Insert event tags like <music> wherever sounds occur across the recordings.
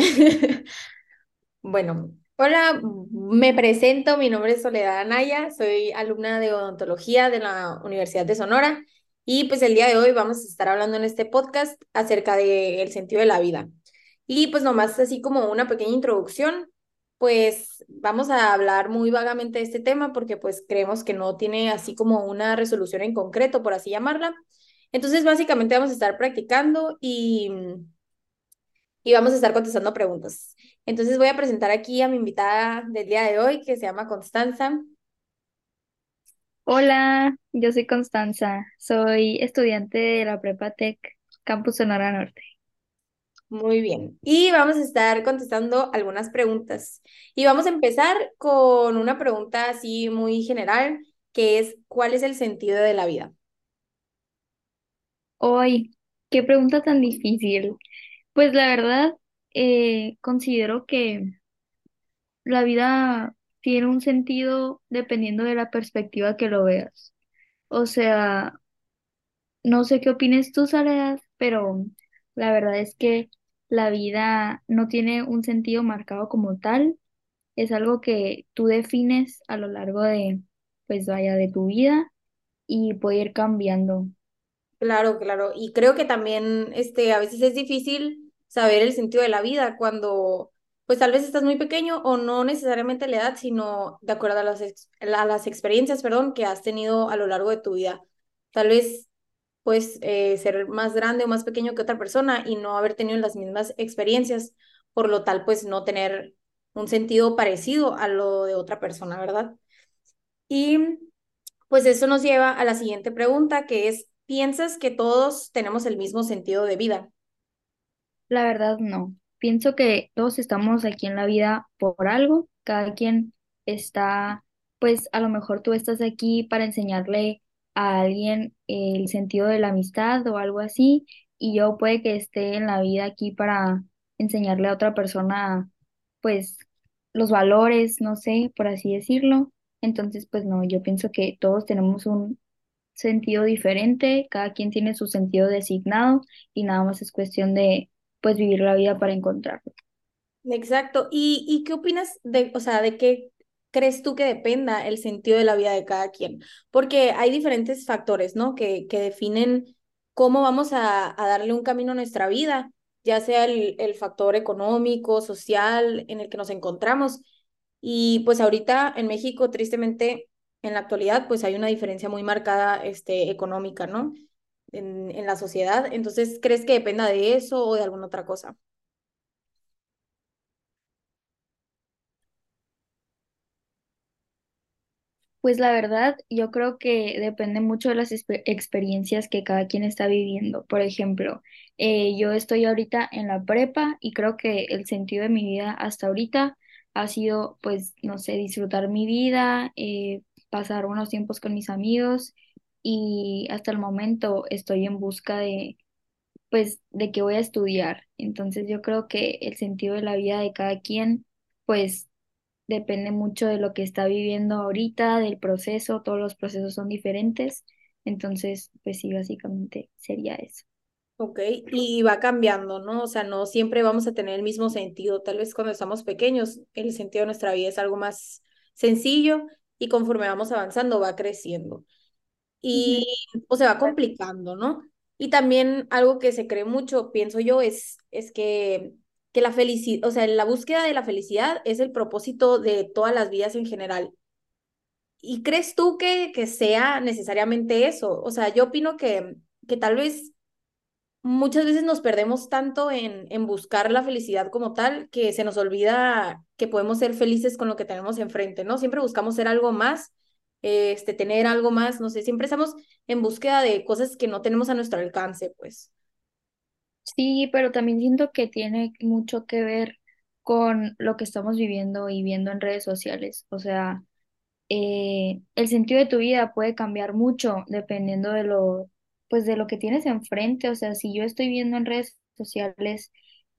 <laughs> Bueno, hola, me presento, mi nombre es Soledad Anaya, soy alumna de odontología de la Universidad de Sonora y pues el día de hoy vamos a estar hablando en este podcast acerca del sentido de la vida. Y pues nomás así como una pequeña introducción, pues vamos a hablar muy vagamente de este tema porque pues creemos que no tiene así como una resolución en concreto, por así llamarla. Entonces básicamente vamos a estar practicando y, y vamos a estar contestando preguntas. Entonces voy a presentar aquí a mi invitada del día de hoy, que se llama Constanza. Hola, yo soy Constanza, soy estudiante de la Prepa Tech Campus Sonora Norte. Muy bien. Y vamos a estar contestando algunas preguntas. Y vamos a empezar con una pregunta así muy general, que es, ¿cuál es el sentido de la vida? Hoy, qué pregunta tan difícil. Pues la verdad, eh, considero que la vida tiene un sentido dependiendo de la perspectiva que lo veas. O sea, no sé qué opines tú, Soledad, pero la verdad es que la vida no tiene un sentido marcado como tal. Es algo que tú defines a lo largo de, pues vaya, de tu vida y puede ir cambiando. Claro, claro. Y creo que también este, a veces es difícil saber el sentido de la vida cuando, pues tal vez estás muy pequeño o no necesariamente la edad, sino de acuerdo a las, a las experiencias, perdón, que has tenido a lo largo de tu vida. Tal vez pues eh, ser más grande o más pequeño que otra persona y no haber tenido las mismas experiencias, por lo tal, pues no tener un sentido parecido a lo de otra persona, ¿verdad? Y pues eso nos lleva a la siguiente pregunta, que es, ¿piensas que todos tenemos el mismo sentido de vida? La verdad, no. Pienso que todos estamos aquí en la vida por algo. Cada quien está, pues a lo mejor tú estás aquí para enseñarle a alguien el sentido de la amistad o algo así, y yo puede que esté en la vida aquí para enseñarle a otra persona, pues los valores, no sé, por así decirlo. Entonces, pues no, yo pienso que todos tenemos un sentido diferente, cada quien tiene su sentido designado y nada más es cuestión de pues vivir la vida para encontrarlo. Exacto. ¿Y, y qué opinas de, o sea, de qué crees tú que dependa el sentido de la vida de cada quien? Porque hay diferentes factores, ¿no? Que, que definen cómo vamos a, a darle un camino a nuestra vida, ya sea el, el factor económico, social, en el que nos encontramos. Y pues ahorita en México, tristemente, en la actualidad, pues hay una diferencia muy marcada, este, económica, ¿no? En, en la sociedad. Entonces, ¿crees que dependa de eso o de alguna otra cosa? Pues la verdad, yo creo que depende mucho de las exper- experiencias que cada quien está viviendo. Por ejemplo, eh, yo estoy ahorita en la prepa y creo que el sentido de mi vida hasta ahorita ha sido, pues, no sé, disfrutar mi vida, eh, pasar unos tiempos con mis amigos y hasta el momento estoy en busca de pues de qué voy a estudiar. Entonces yo creo que el sentido de la vida de cada quien, pues depende mucho de lo que está viviendo ahorita, del proceso, todos los procesos son diferentes. Entonces, pues sí, básicamente sería eso. Ok, y va cambiando, ¿no? O sea, no siempre vamos a tener el mismo sentido. Tal vez cuando estamos pequeños, el sentido de nuestra vida es algo más sencillo y conforme vamos avanzando va creciendo y o se va complicando, ¿no? Y también algo que se cree mucho, pienso yo, es, es que, que la felicidad, o sea, la búsqueda de la felicidad es el propósito de todas las vidas en general. ¿Y crees tú que, que sea necesariamente eso? O sea, yo opino que, que tal vez muchas veces nos perdemos tanto en, en buscar la felicidad como tal que se nos olvida que podemos ser felices con lo que tenemos enfrente, ¿no? Siempre buscamos ser algo más, este, tener algo más, no sé, siempre estamos en búsqueda de cosas que no tenemos a nuestro alcance, pues. Sí, pero también siento que tiene mucho que ver con lo que estamos viviendo y viendo en redes sociales. O sea, eh, el sentido de tu vida puede cambiar mucho dependiendo de lo, pues de lo que tienes enfrente. O sea, si yo estoy viendo en redes sociales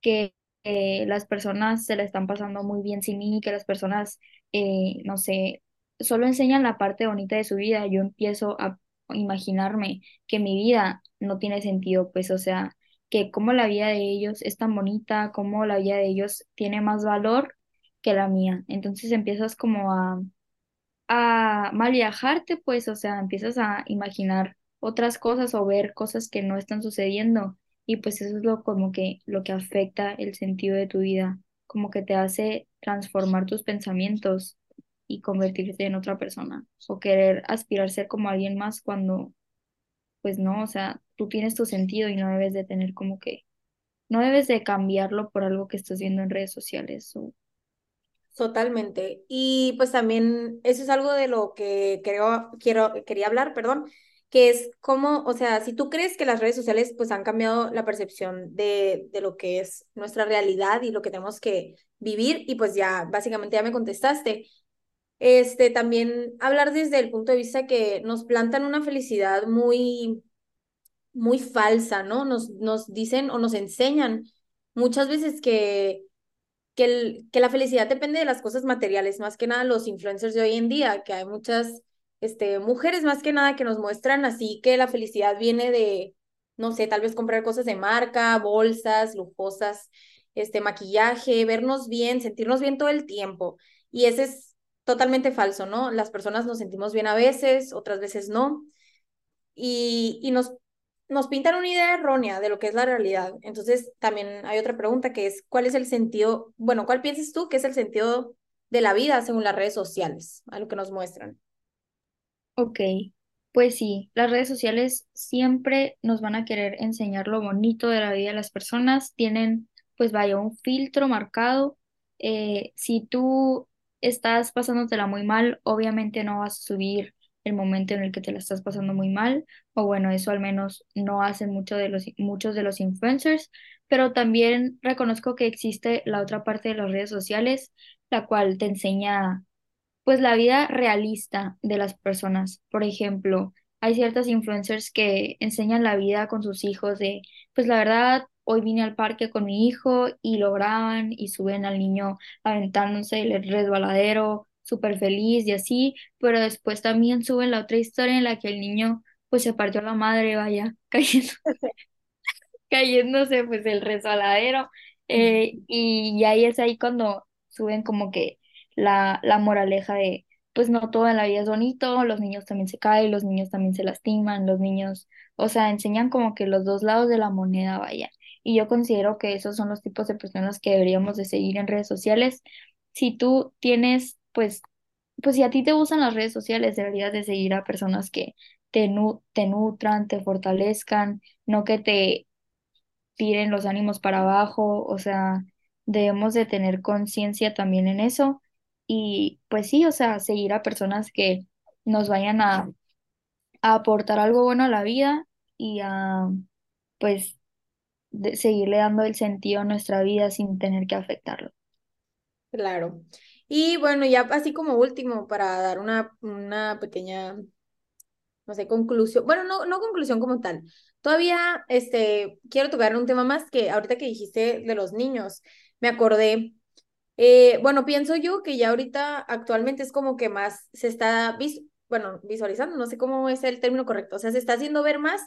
que eh, las personas se la están pasando muy bien sin mí, que las personas, eh, no sé, solo enseñan la parte bonita de su vida, yo empiezo a imaginarme que mi vida no tiene sentido, pues, o sea, que cómo la vida de ellos es tan bonita, cómo la vida de ellos tiene más valor que la mía. Entonces empiezas como a, a mal pues, o sea, empiezas a imaginar otras cosas o ver cosas que no están sucediendo y pues eso es lo como que lo que afecta el sentido de tu vida, como que te hace transformar tus pensamientos y convertirte en otra persona o querer aspirar a ser como alguien más cuando pues no, o sea, tú tienes tu sentido y no debes de tener como que no debes de cambiarlo por algo que estás viendo en redes sociales o Totalmente. Y pues también eso es algo de lo que creo, quiero, quería hablar, perdón, que es cómo, o sea, si tú crees que las redes sociales pues han cambiado la percepción de, de lo que es nuestra realidad y lo que tenemos que vivir, y pues ya básicamente ya me contestaste. Este, también hablar desde el punto de vista que nos plantan una felicidad muy, muy falsa, ¿no? Nos, nos dicen o nos enseñan muchas veces que que, el, que la felicidad depende de las cosas materiales, más que nada los influencers de hoy en día, que hay muchas este, mujeres más que nada que nos muestran así que la felicidad viene de, no sé, tal vez comprar cosas de marca, bolsas lujosas, este, maquillaje, vernos bien, sentirnos bien todo el tiempo. Y ese es totalmente falso, ¿no? Las personas nos sentimos bien a veces, otras veces no. Y, y nos nos pintan una idea errónea de lo que es la realidad. Entonces, también hay otra pregunta que es, ¿cuál es el sentido, bueno, cuál piensas tú que es el sentido de la vida según las redes sociales, a lo que nos muestran? Ok, pues sí, las redes sociales siempre nos van a querer enseñar lo bonito de la vida de las personas, tienen pues vaya un filtro marcado. Eh, si tú estás pasándotela muy mal, obviamente no vas a subir el momento en el que te la estás pasando muy mal, o bueno, eso al menos no hacen mucho de los, muchos de los influencers, pero también reconozco que existe la otra parte de las redes sociales, la cual te enseña pues la vida realista de las personas. Por ejemplo, hay ciertas influencers que enseñan la vida con sus hijos de, pues la verdad, hoy vine al parque con mi hijo y lo graban y suben al niño aventándose el resbaladero súper feliz y así, pero después también suben la otra historia en la que el niño pues se partió la madre, vaya, <laughs> cayendo, cayéndose pues el resbaladero. eh, y, y ahí es ahí cuando suben como que la, la moraleja de pues no todo en la vida es bonito, los niños también se caen, los niños también se lastiman, los niños, o sea, enseñan como que los dos lados de la moneda, vaya. Y yo considero que esos son los tipos de personas que deberíamos de seguir en redes sociales. Si tú tienes pues, pues si a ti te gustan las redes sociales, deberías de seguir a personas que te, te nutran, te fortalezcan, no que te tiren los ánimos para abajo, o sea, debemos de tener conciencia también en eso y pues sí, o sea, seguir a personas que nos vayan a, aportar algo bueno a la vida y a pues de- seguirle dando el sentido a nuestra vida sin tener que afectarlo. Claro. Y bueno, ya así como último, para dar una, una pequeña, no sé, conclusión, bueno, no, no conclusión como tal. Todavía, este, quiero tocar un tema más que ahorita que dijiste de los niños, me acordé, eh, bueno, pienso yo que ya ahorita actualmente es como que más se está, vis bueno, visualizando, no sé cómo es el término correcto, o sea, se está haciendo ver más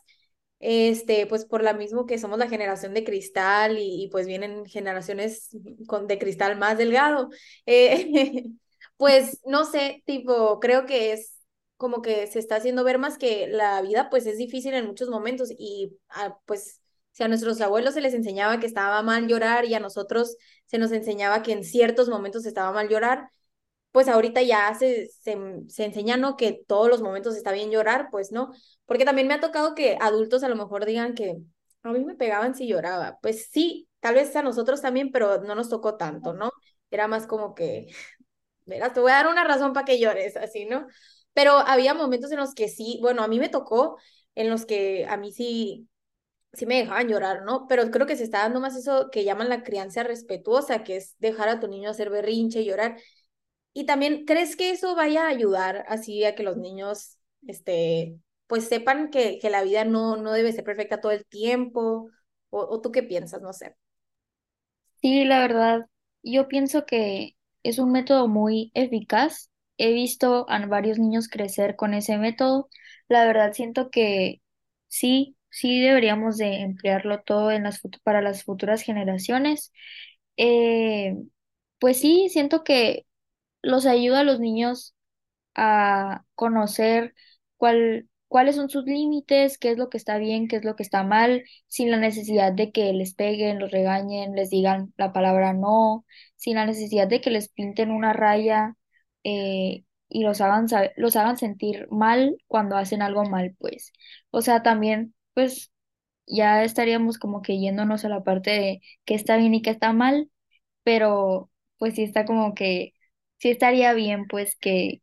este, pues por la mismo que somos la generación de cristal y, pues vienen generaciones con, de cristal más delgado, eh, <laughs> pues no sé, tipo, creo que es como que se está haciendo ver más que la vida pues es difícil en muchos momentos y ah, pues si a nuestros abuelos se les enseñaba que estaba mal llorar y a nosotros se nos enseñaba que en ciertos momentos estaba mal llorar, pues ahorita ya se, se, se enseña, ¿no? Que todos los momentos está bien llorar, pues no, porque también me ha tocado que adultos a lo mejor digan que a mí me pegaban si lloraba, pues sí, tal vez a nosotros también, pero no nos tocó tanto, ¿no? Era más como que, <laughs> verás, te voy a dar una razón para que llores, así, ¿no? Pero había momentos en los que sí, bueno, a mí me tocó, en los que a mí sí, sí me dejaban llorar, ¿no? Pero creo que se está dando más eso que llaman la crianza respetuosa, que es dejar a tu niño hacer berrinche, llorar. Y también, ¿crees que eso vaya a ayudar así a que los niños, este, pues sepan que, que la vida no, no debe ser perfecta todo el tiempo? ¿O, o tú qué piensas? No sé. Sí, la verdad, yo pienso que es un método muy eficaz. He visto a varios niños crecer con ese método. La verdad, siento que sí, sí deberíamos de emplearlo todo en las, para las futuras generaciones. Eh, pues sí, siento que los ayuda a los niños a conocer cuál, cuáles son sus límites, qué es lo que está bien, qué es lo que está mal, sin la necesidad de que les peguen, los regañen, les digan la palabra no, sin la necesidad de que les pinten una raya eh, y los hagan, los hagan sentir mal cuando hacen algo mal, pues. O sea, también, pues ya estaríamos como que yéndonos a la parte de qué está bien y qué está mal, pero pues sí está como que sí estaría bien pues que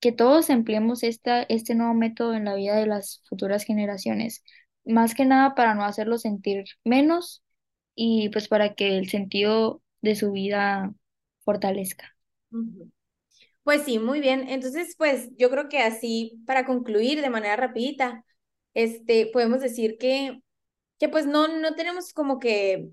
que todos empleemos esta, este nuevo método en la vida de las futuras generaciones, más que nada para no hacerlos sentir menos y pues para que el sentido de su vida fortalezca. Pues sí, muy bien. Entonces, pues yo creo que así, para concluir de manera rapidita, este, podemos decir que, que pues no, no tenemos como que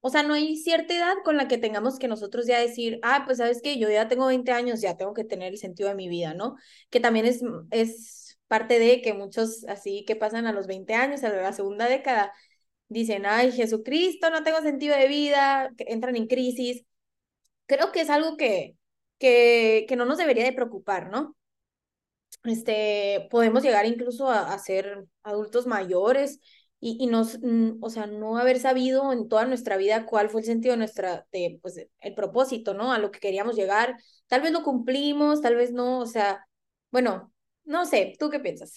O sea, no hay cierta edad con la que tengamos que nosotros ya decir, ah, pues sabes que yo ya tengo 20 años, ya tengo que tener el sentido de mi vida, ¿no? Que también es, es parte de que muchos así que pasan a los 20 años, a la segunda década, dicen, ay, Jesucristo, no tengo sentido de vida, entran en crisis. Creo que es algo que, que, que no nos debería de preocupar, ¿no? Este, podemos llegar incluso a, a ser adultos mayores y, y nos, o sea, no haber sabido en toda nuestra vida cuál fue el sentido de nuestra, de, pues, el propósito, ¿no? A lo que queríamos llegar. Tal vez lo cumplimos, tal vez no, o sea, bueno, no sé, ¿tú qué piensas?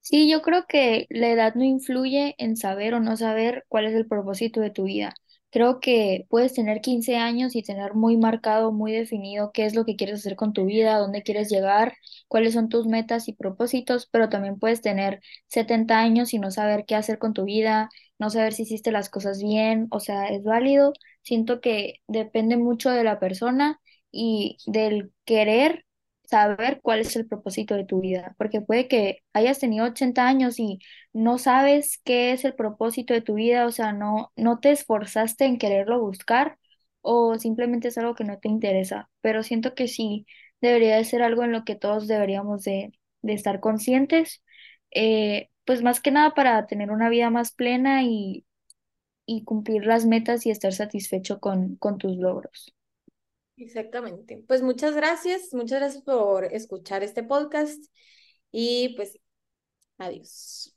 Sí, yo creo que la edad no influye en saber o no saber cuál es el propósito de tu vida. Creo que puedes tener 15 años y tener muy marcado, muy definido qué es lo que quieres hacer con tu vida, dónde quieres llegar, cuáles son tus metas y propósitos, pero también puedes tener 70 años y no saber qué hacer con tu vida, no saber si hiciste las cosas bien, o sea, es válido. Siento que depende mucho de la persona y del querer saber cuál es el propósito de tu vida, porque puede que hayas tenido 80 años y no sabes qué es el propósito de tu vida, o sea, no, no te esforzaste en quererlo buscar o simplemente es algo que no te interesa, pero siento que sí debería de ser algo en lo que todos deberíamos de, de estar conscientes, eh, pues más que nada para tener una vida más plena y, y cumplir las metas y estar satisfecho con, con tus logros. Exactamente. Pues muchas gracias, muchas gracias por escuchar este podcast y pues adiós.